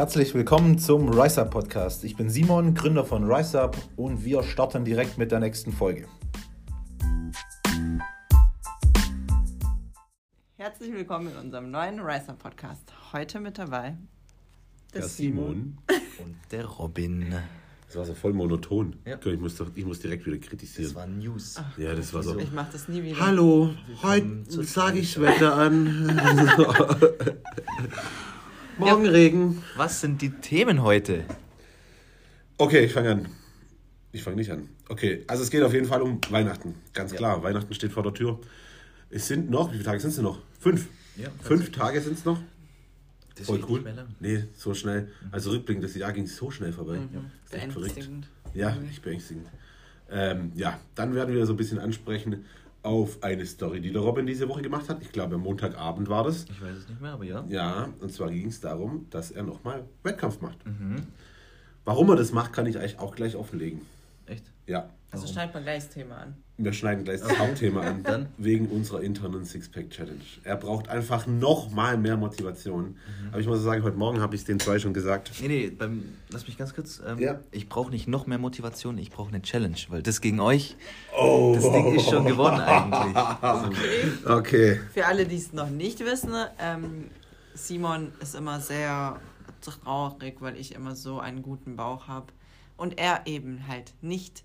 Herzlich willkommen zum Rise Up Podcast. Ich bin Simon, Gründer von Rise Up und wir starten direkt mit der nächsten Folge. Herzlich willkommen in unserem neuen Rise Up Podcast. Heute mit dabei der, der Simon. und der Robin. Das war so voll monoton. Ja. Ich, muss doch, ich muss direkt wieder kritisieren. Das war News. Ach, ja, das war so. Ich mach das nie wieder. Hallo, heute sage ich Wetter an. Morgenregen. Ja, was sind die Themen heute? Okay, ich fange an. Ich fange nicht an. Okay, also es geht auf jeden Fall um Weihnachten. Ganz klar, ja. Weihnachten steht vor der Tür. Es sind noch, wie viele Tage sind es noch? Fünf. Ja, Fünf Tage sind es noch. Das Voll cool. Nee, so schnell. Also rückblickend, das Jahr ging so schnell vorbei. Mhm. Das ist echt verrückt. Ja, mhm. echt beängstigend. Ähm, ja, dann werden wir so ein bisschen ansprechen auf eine Story, die der Robin diese Woche gemacht hat. Ich glaube, am Montagabend war das. Ich weiß es nicht mehr, aber ja. Ja, und zwar ging es darum, dass er nochmal Wettkampf macht. Mhm. Warum er das macht, kann ich eigentlich auch gleich offenlegen. Ja. Also schneiden wir gleich das Thema an. Wir schneiden gleich das Hauptthema an, dann wegen unserer internen Sixpack-Challenge. Er braucht einfach noch mal mehr Motivation. Mhm. Aber ich muss sagen, heute Morgen habe ich es den zwei schon gesagt. Nee, nee, beim, lass mich ganz kurz. Ähm, ja. Ich brauche nicht noch mehr Motivation, ich brauche eine Challenge, weil das gegen euch, oh. das Ding ist schon gewonnen eigentlich. Okay. okay. Für alle, die es noch nicht wissen, ähm, Simon ist immer sehr traurig, weil ich immer so einen guten Bauch habe und er eben halt nicht.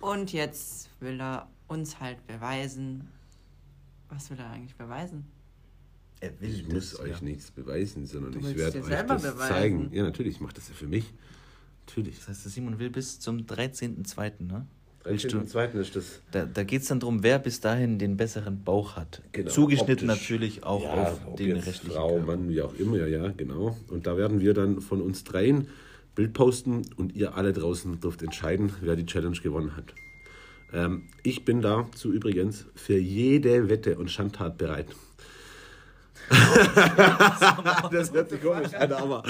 Und jetzt will er uns halt beweisen. Was will er eigentlich beweisen? Er will ich muss euch ja. nichts beweisen, sondern du ich werde euch das beweisen. zeigen. Ja, natürlich, ich mache das ja für mich. Natürlich. Das heißt, der Simon will bis zum 13.02., ne? 13.02. ist das. Da, da geht es dann darum, wer bis dahin den besseren Bauch hat. Genau, Zugeschnitten optisch. natürlich auch ja, auf den restlichen Frau, Körper. Mann, wie auch immer, ja, genau. Und da werden wir dann von uns dreien Bild posten und ihr alle draußen dürft entscheiden, wer die Challenge gewonnen hat. Ähm, ich bin dazu übrigens für jede Wette und Schandtat bereit. das hört sich komisch an, aber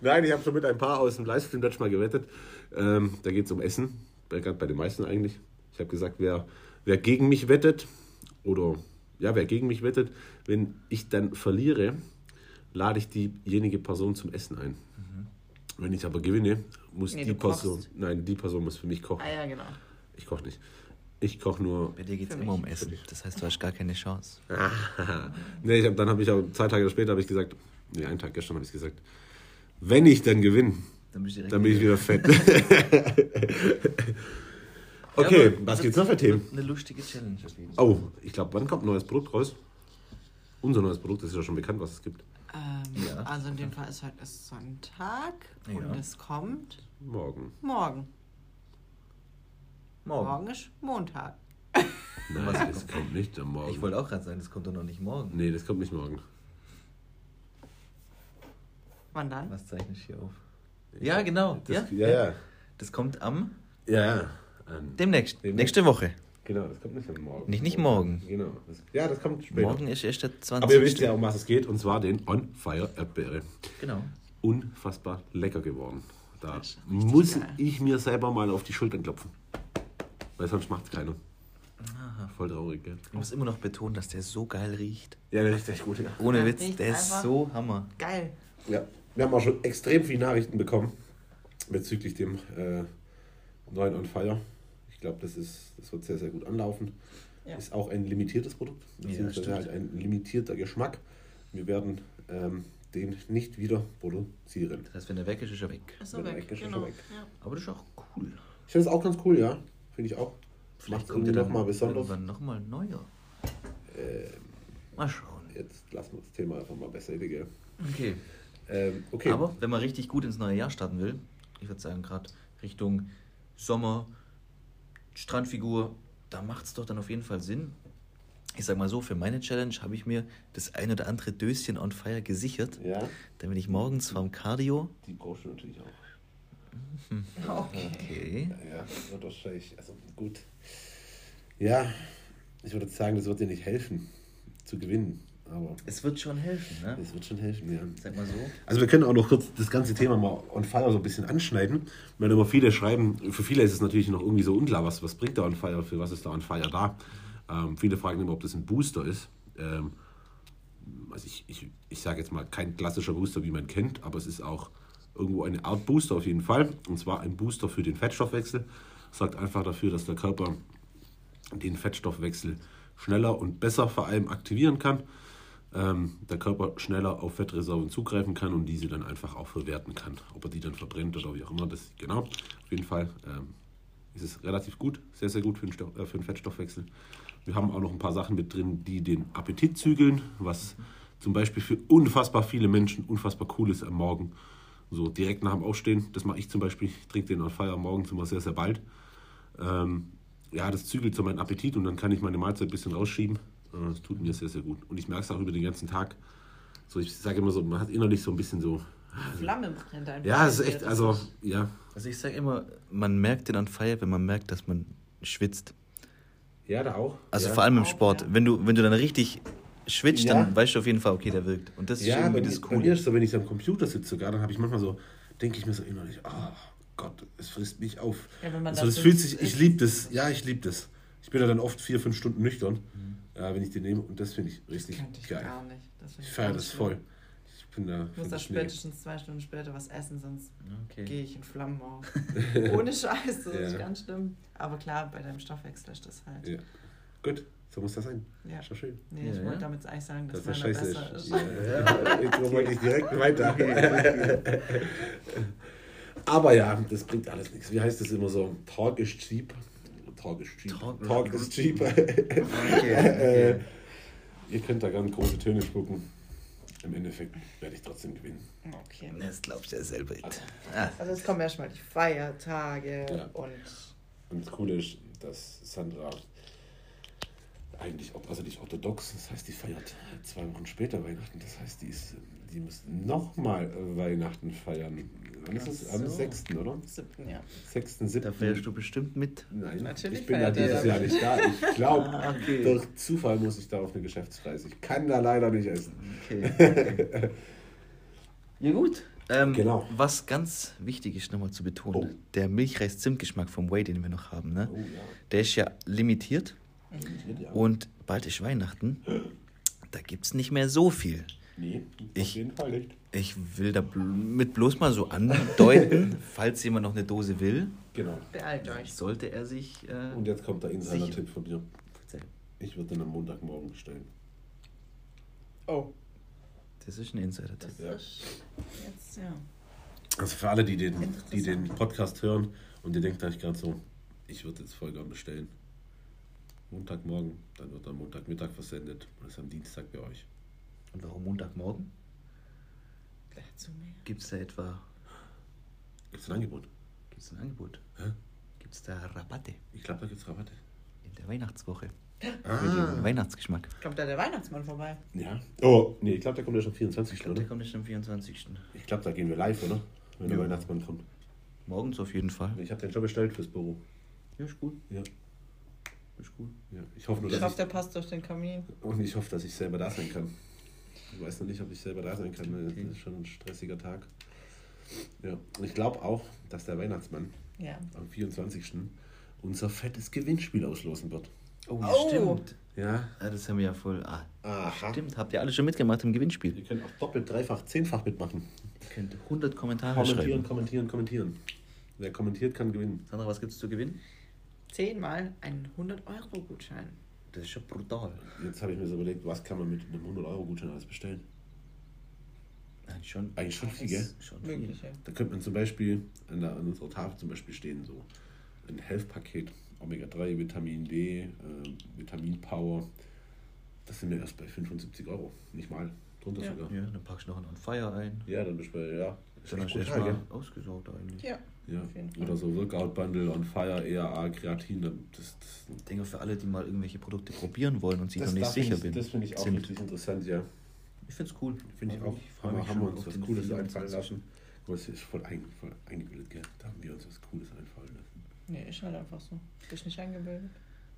nein, ich habe schon mit ein paar aus dem Livestream dort mal gewettet. Ähm, da geht es um Essen, gerade bei den meisten eigentlich. Ich habe gesagt, wer, wer gegen mich wettet oder ja, wer gegen mich wettet, wenn ich dann verliere, lade ich diejenige Person zum Essen ein. Mhm. Wenn ich aber gewinne, muss nee, die Person, kochst. nein, die Person muss für mich kochen. Ah ja, genau. Ich koche nicht. Ich koche nur. Bei dir geht es immer um Essen. Das heißt, du hast gar keine Chance. nee, ich hab, dann habe ich auch zwei Tage später habe ich gesagt, nee, einen Tag gestern habe ich gesagt, wenn ich dann gewinne, dann, dann bin ich wieder fett. okay, ja, was gibt's noch für Themen? Eine lustige Challenge. Oh, ich glaube, wann kommt ein neues Produkt raus? Unser neues Produkt, das ist ja schon bekannt, was es gibt. Ähm, ja. Also in dem Fall ist heute ist Sonntag ja. und es kommt morgen. Morgen. Morgen. Morgen ist Montag. Nein, das kommt nicht am Morgen. Ich wollte auch gerade sagen, das kommt doch noch nicht morgen. Nee, das kommt nicht morgen. Wann dann? Was zeichne ich hier auf? Ja, genau. Das, ja, ja, ja. Das kommt am. Ja, ja. Demnächst. Demnächst. Nächste Woche. Genau, das kommt nicht am Morgen. Nicht, nicht morgen. Genau. Das, ja, das kommt später. Morgen ist erst der 20. Aber ihr wisst ja, um was es geht, und zwar den On Fire Erdbeere. Genau. Unfassbar lecker geworden. Da muss geil. ich mir selber mal auf die Schultern klopfen. Weil sonst macht es keiner. Aha. Voll traurig, gell? Ich muss immer noch betonen, dass der so geil riecht. Ja, der riecht echt gut, ja. Ohne Witz, der ist so Hammer. Geil. Ja, wir haben auch schon extrem viele Nachrichten bekommen bezüglich dem äh, neuen On Fire. Ich glaube, das, das wird sehr, sehr gut anlaufen. Ja. Ist auch ein limitiertes Produkt, beziehungsweise ja, halt ein limitierter Geschmack. Wir werden ähm, den nicht wieder produzieren. Das heißt, wenn er weg ist, ist er weg. Ist er weg, ist genau. weg. Ja. Aber das ist auch cool. Ich finde es auch ganz cool, ja. Finde ich auch. Vielleicht kommt er nochmal besonders. Irgendwann nochmal neuer. Ähm, mal schauen. Jetzt lassen wir das Thema einfach mal beiseite, gell? Okay. Ähm, okay. Aber wenn man richtig gut ins neue Jahr starten will, ich würde sagen, gerade Richtung Sommer, Strandfigur, da macht es doch dann auf jeden Fall Sinn. Ich sag mal so, für meine Challenge habe ich mir das ein oder andere Döschen on Fire gesichert. Ja. Damit ich morgens vorm Cardio. Die brauchst du natürlich auch. Okay. okay. Ja, wird wahrscheinlich, also gut. Ja, ich würde sagen, das wird dir nicht helfen, zu gewinnen. Aber es wird schon helfen, ne? Es wird schon helfen, ja. Sag mal so. Also wir können auch noch kurz das ganze Thema mal on fire so ein bisschen anschneiden. Weil immer viele schreiben, für viele ist es natürlich noch irgendwie so unklar, was, was bringt der on fire, für was ist der on fire da. Ähm, viele fragen immer, ob das ein Booster ist. Ähm, also ich, ich, ich sage jetzt mal, kein klassischer Booster, wie man kennt, aber es ist auch irgendwo eine Art Booster auf jeden Fall. Und zwar ein Booster für den Fettstoffwechsel. Sorgt einfach dafür, dass der Körper den Fettstoffwechsel schneller und besser vor allem aktivieren kann. Ähm, der Körper schneller auf Fettreserven zugreifen kann und diese dann einfach auch verwerten kann. Ob er die dann verbrennt oder wie auch immer, das genau. Auf jeden Fall ähm, ist es relativ gut, sehr, sehr gut für den, Stoff, äh, für den Fettstoffwechsel. Wir haben auch noch ein paar Sachen mit drin, die den Appetit zügeln, was zum Beispiel für unfassbar viele Menschen unfassbar cool ist am Morgen. So direkt nach dem Aufstehen, das mache ich zum Beispiel, ich trinke den on fire morgens immer sehr, sehr bald. Ähm, ja, das zügelt so meinen Appetit und dann kann ich meine Mahlzeit ein bisschen rausschieben. Das tut mir sehr, sehr gut. Und ich merke es auch über den ganzen Tag. So, ich sage immer so, man hat innerlich so ein bisschen so. Flamme brennt einfach. Ja, es ist echt, also, ja. Also ich sage immer, man merkt den an Feier, wenn man merkt, dass man schwitzt. Ja, da auch. Also ja. vor allem im Auch, Sport. ja. Wenn du, wenn du dann richtig schwitzt, Ja. dann weißt du auf jeden Fall, okay, der wirkt. Und das ist Ja, irgendwie das mir- bei mir Coole. ist so, wenn ich so am Computer sitze sogar, dann habe ich manchmal so, denke ich mir so innerlich, oh Gott, es frisst mich auf. Ja, wenn man also, das das so fühlt sich, ich liebe das, ja, ich liebe das. Ich bin ja dann oft vier, fünf Stunden nüchtern, ja, wenn ich den nehme und das finde ich richtig Könnte ich geil. gar nicht. Das Ich feiere das schlimm. voll. Ich bin da. Ich muss da das spätestens zwei Stunden später was essen, sonst gehe Okay. ich in Flammen auf. Ohne Scheiß, das ist Ja. ganz schlimm. Aber klar, bei deinem Stoffwechsel ist das halt. Ja. Gut, so muss das sein. Ja. Ist doch schön. Nee, ich Ja, wollte ja. damit eigentlich sagen, dass Das ist scheiße. besser ist. Ja, ja, jetzt wollte ich direkt weiter. Aber ja, das bringt alles nichts. Wie heißt das immer so? Talk is cheap. Talk is cheap. Talk- Talk is cheap. Okay, Äh, Ihr könnt da ganz große Töne spucken. Im Endeffekt werde ich trotzdem gewinnen. Okay. Das glaubst du ja selber nicht. Ah, Also es kommen erstmal die Feiertage Ja. und Und das Coole ist, dass Sandra eigentlich also nicht orthodox, das heißt, die feiert zwei Wochen später Weihnachten. Das heißt, die, ist, die muss nochmal Weihnachten feiern. Wann ist es? Am so. 6. oder? siebten, ja. 6. da 7. feierst du bestimmt mit. Nein, Natürlich ich bin da dieses da Jahr nicht da. Ich glaube, Ah, okay. durch Zufall muss ich da auf eine Geschäftsreise. Ich kann da leider nicht essen. Okay. okay. ja gut. Ähm, Genau. Was ganz wichtig ist nochmal zu betonen, Oh. der Milchreis-Zimtgeschmack vom Whey, den wir noch haben, ne? Oh ja. der ist ja limitiert Ja. und bald ist Weihnachten. Da gibt es nicht mehr so viel. Nee, auf Ich- jeden Fall nicht. Ich will damit bloß mal so andeuten, falls jemand noch eine Dose will, Genau. Beeilt euch. sollte er sich. Äh, Und jetzt kommt der. Insider-Tipp von mir. Ich würde den am Montagmorgen bestellen. Oh, das ist ein Insider-Tipp. das Ja. ist jetzt, ja. Also für alle, die den, die den. Podcast hören und ihr denkt euch gerade so, ich würde jetzt voll gern bestellen. Montagmorgen, dann wird am Montagmittag versendet und ist am Dienstag bei euch. Und warum Montagmorgen? Gleich zu mir. Gibt es da etwa Gibt es ein Angebot? gibt's ein Angebot? Hä? Gibt es da Rabatte Ich glaube, da gibt es Rabatte. in der Weihnachtswoche? Für Ah, den Weihnachtsgeschmack. Kommt da der Weihnachtsmann vorbei? ja. Oh, nee, ich glaube, der kommt erst am 24. Ich glaube, der kommt nicht am 24. Ich glaube, da gehen wir live, oder? Wenn der Ja. Weihnachtsmann kommt. Morgens auf jeden Fall. Ich habe den schon bestellt fürs Büro. Ja, ist gut. Ja. Ist gut. ja. Ich hoffe nur, Ich dass hoffe, ich, der passt durch den Kamin. und ich hoffe, dass ich selber da sein kann. Ich weiß noch nicht, ob ich selber da sein kann. weil Okay. Das ist schon ein stressiger Tag. Ja. Und ich glaube auch, dass der Weihnachtsmann Ja. am 24. unser fettes Gewinnspiel auslosen wird. Oh, Oh. stimmt. Ja. Ah, das haben wir ja voll. Ah, Aha. stimmt. Habt ihr alle schon mitgemacht im Gewinnspiel? Ihr könnt auch doppelt, dreifach, zehnfach mitmachen. Ihr könnt 100 Kommentare Kommentieren, schreiben. kommentieren, kommentieren. Wer kommentiert, kann gewinnen. Sandra, was gibt es zu gewinnen? Zehnmal einen 100-Euro-Gutschein. Das ist schon brutal. Jetzt habe ich mir so überlegt, was kann man mit einem 100-Euro-Gutschein alles bestellen? Nein, schon. Eigentlich schon viel, gell? Schon viel. Mögliche. Da könnte man zum Beispiel an, der, an unserer Tafel zum Beispiel stehen, so ein Health-Paket, Omega-3, Vitamin D, äh, Vitamin Power. Das sind wir erst bei 75 Euro. Nicht mal. Drunter Ja. sogar. Ja, dann packst du noch einen On Fire ein. Ja, dann bist du bei, ja. Ist Dann echt erstmal gell? ausgesorgt eigentlich. Ja. Ja. Oder so Workout-Bundle, On Fire, ERA, Kreatin. dann- Das, das, Ich denke für alle, die mal irgendwelche Produkte probieren wollen und sich noch nicht sicher find bin. ich, das finde ich auch sind. richtig interessant, ja. Ich finde es cool. Finde ich auch. freu haben, haben wir uns was Cooles 24. einfallen lassen. Aber es ist voll, ein, voll eingebildet, gell? Da haben wir uns was Cooles einfallen lassen. Nee, ist halt einfach so. Bist nicht eingebildet.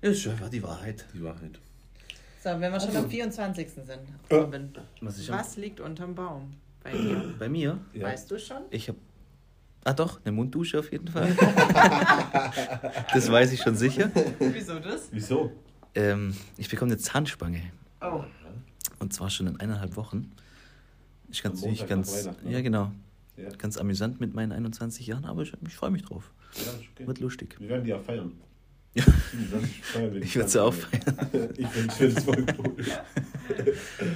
Ja, ist einfach die Wahrheit. Die Wahrheit. So, wenn wir schon Also- am 24. sind, Äh. Robin, Was ich am- was liegt unterm Baum bei dir? Bei mir? Ja. Weißt du schon? Ich habe. Ah doch, eine Munddusche auf jeden Fall. das weiß ich schon sicher. Wieso das? Wieso? Ähm, ich bekomme eine Zahnspange. Oh, Und zwar schon in eineinhalb Wochen. Ich ganz, ich ganz, ne? ja genau, Ja. ganz amüsant mit meinen 21 Jahren, aber ich, ich freue mich drauf. Ja, okay. Wird lustig. Wir werden die auch feiern. Ja. feiern wir die Ich würde sie auch feiern. Ich finde es voll cool.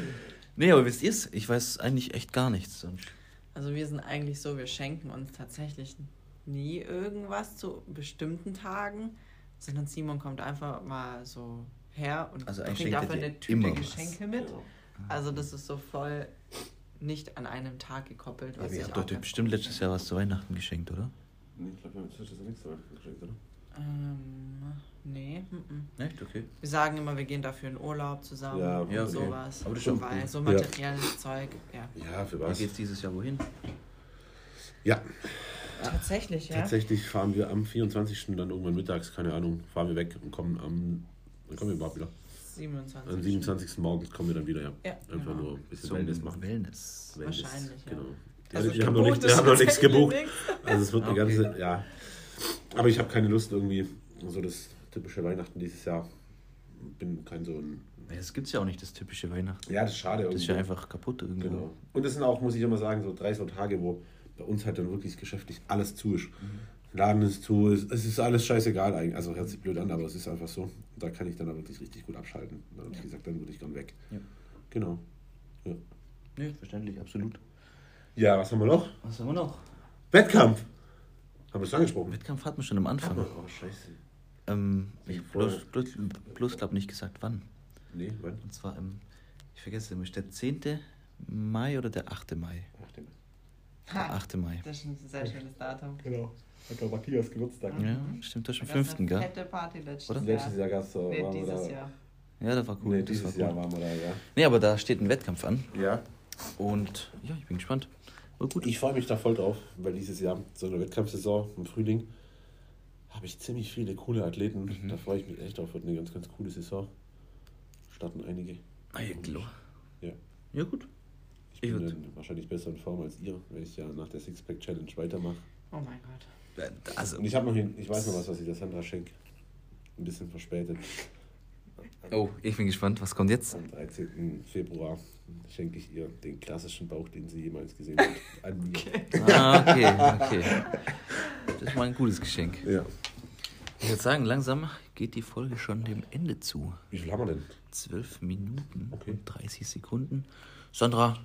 Nee, aber wisst ihr es? Ich weiß eigentlich echt gar nichts. sonst. Also wir sind eigentlich so, wir schenken uns tatsächlich nie irgendwas zu bestimmten Tagen, sondern Simon kommt einfach mal so her und Also bringt dir eine Tüte immer was. Geschenke mit. Genau. Also das ist so voll nicht an einem Tag gekoppelt. Was Aber ihr ich habt Doch, bestimmt letztes Jahr was zu Weihnachten geschenkt, oder? Nee, ich glaube, wir haben inzwischen das nichts so geschenkt, oder? Ähm, nee. mm, mm. Echt? Okay. Wir sagen immer, wir gehen dafür in Urlaub zusammen Ja, und ja, okay. sowas. Aber das ist schon Weil cool. so materielles Zeug, ja. Ja, für was? geht's dieses Jahr wohin? Ja, Tatsächlich, ja. tatsächlich fahren wir am 24. dann irgendwann mittags, keine Ahnung, fahren wir weg und kommen am. Wann kommen wir überhaupt wieder? 27. Am 27. morgens kommen wir dann wieder, ja. Ja, Einfach genau. nur ein bisschen Zum Wellness machen. Wellness. Wellness, Wahrscheinlich, ja. Genau. Also die haben noch nicht, ist haben noch nichts gebucht. nichts. Also es wird eine Okay. ganze, ja. Aber ich habe keine Lust irgendwie, so das typische Weihnachten dieses Jahr. Bin kein so ein. Ja, Das gibt's ja auch nicht, das typische Weihnachten. Ja, das ist schade. Das ist ja irgendwo. einfach kaputt irgendwo. Genau. Und das sind auch, muss ich immer sagen, so drei so Tage, wo bei uns halt dann wirklich geschäftlich alles zu ist. Laden ist zu, es es ist alles scheißegal eigentlich. Also hört sich blöd an, aber es ist einfach so. Da kann ich dann aber wirklich richtig gut abschalten. Da habe ich gesagt, dann würde ich gern weg. Ja. Genau. Ja. Nee, verständlich, absolut. ja, was haben wir noch? Was haben wir noch? Wettkampf. Haben wir es angesprochen? Wettkampf hatten wir schon am Anfang. Oh, scheiße. Ähm, ich Ich bloß, bloß, bloß glaube nicht gesagt wann. Nee, wann? Und zwar im, ich vergesse immer, ist der 10. Mai oder der 8. Mai? Ach, dem. Der 8. Mai. Das ist ein sehr schönes Datum. Genau. Hat der Matthias Geburtstag. Ja, stimmt, das ist am Das ist 5. eine gell? Fette Party letztes Oder? Jahr. Letztes Jahr gab es so. Nee, dieses Jahr. Ja, das war cool. Nee, das dieses war Jahr cool. waren wir da, ja. Nee, aber da steht ein Wettkampf an. Ja. Und ja, ich bin gespannt. War gut. Ich freue mich da voll drauf, weil dieses Jahr, so eine Wettkampfsaison im Frühling, habe ich ziemlich viele coole Athleten. Mhm. Da freue ich mich echt drauf. Wird eine ganz, ganz coole Saison. Starten einige. Ah, ja, klar. Ja. Ja, gut. Ich Ich bin dann wahrscheinlich besser in Form als ihr, wenn ich ja nach der Sixpack Challenge weitermache. Oh mein Gott. Also, Und ich habe noch hin, ich weiß noch was, was ich der Sandra schenke. Ein bisschen verspätet. Oh, ich bin gespannt, was kommt jetzt? Am 13. Februar schenke ich ihr den klassischen Bauch, den sie jemals gesehen hat. An mir. Ah, okay, okay. Das ist mal ein gutes Geschenk. Ja. Ich würde sagen, langsam geht die Folge schon dem Ende zu. Wie viel haben wir denn? 12 Minuten Okay. und 30 Sekunden. Sandra,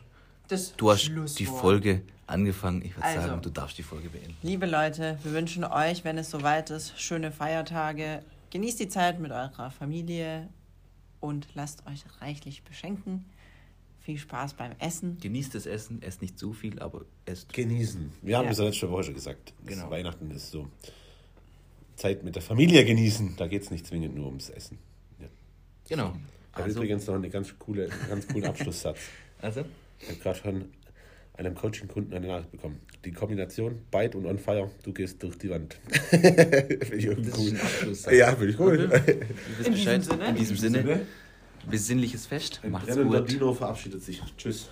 Das du hast die Folge angefangen. Ich würde Also. sagen, du darfst die Folge beenden. Liebe Leute, wir wünschen euch, wenn es soweit ist, schöne Feiertage. Genießt die Zeit mit eurer Familie und lasst euch reichlich beschenken. Viel Spaß beim Essen. Genießt das Essen, esst nicht zu viel, aber esst. Genießen. Wir haben das ja letzte Woche schon gesagt. Das Genau. Weihnachten ist so Zeit mit der Familie genießen. Da geht es nicht zwingend nur ums Essen. Ja. Genau. Ich habe Also, übrigens noch einen ganz, coole, ganz coolen Abschlusssatz. also Ich habe gerade von einem Coaching-Kunden eine Nachricht bekommen. Die Kombination Bite und On Fire, du gehst durch die Wand. Finde ich irgendwie cool. Ja, finde ich cool. In diesem. In diesem Sinne. Besinnliches Fest. Ein Macht's gut. Dino verabschiedet sich. Tschüss.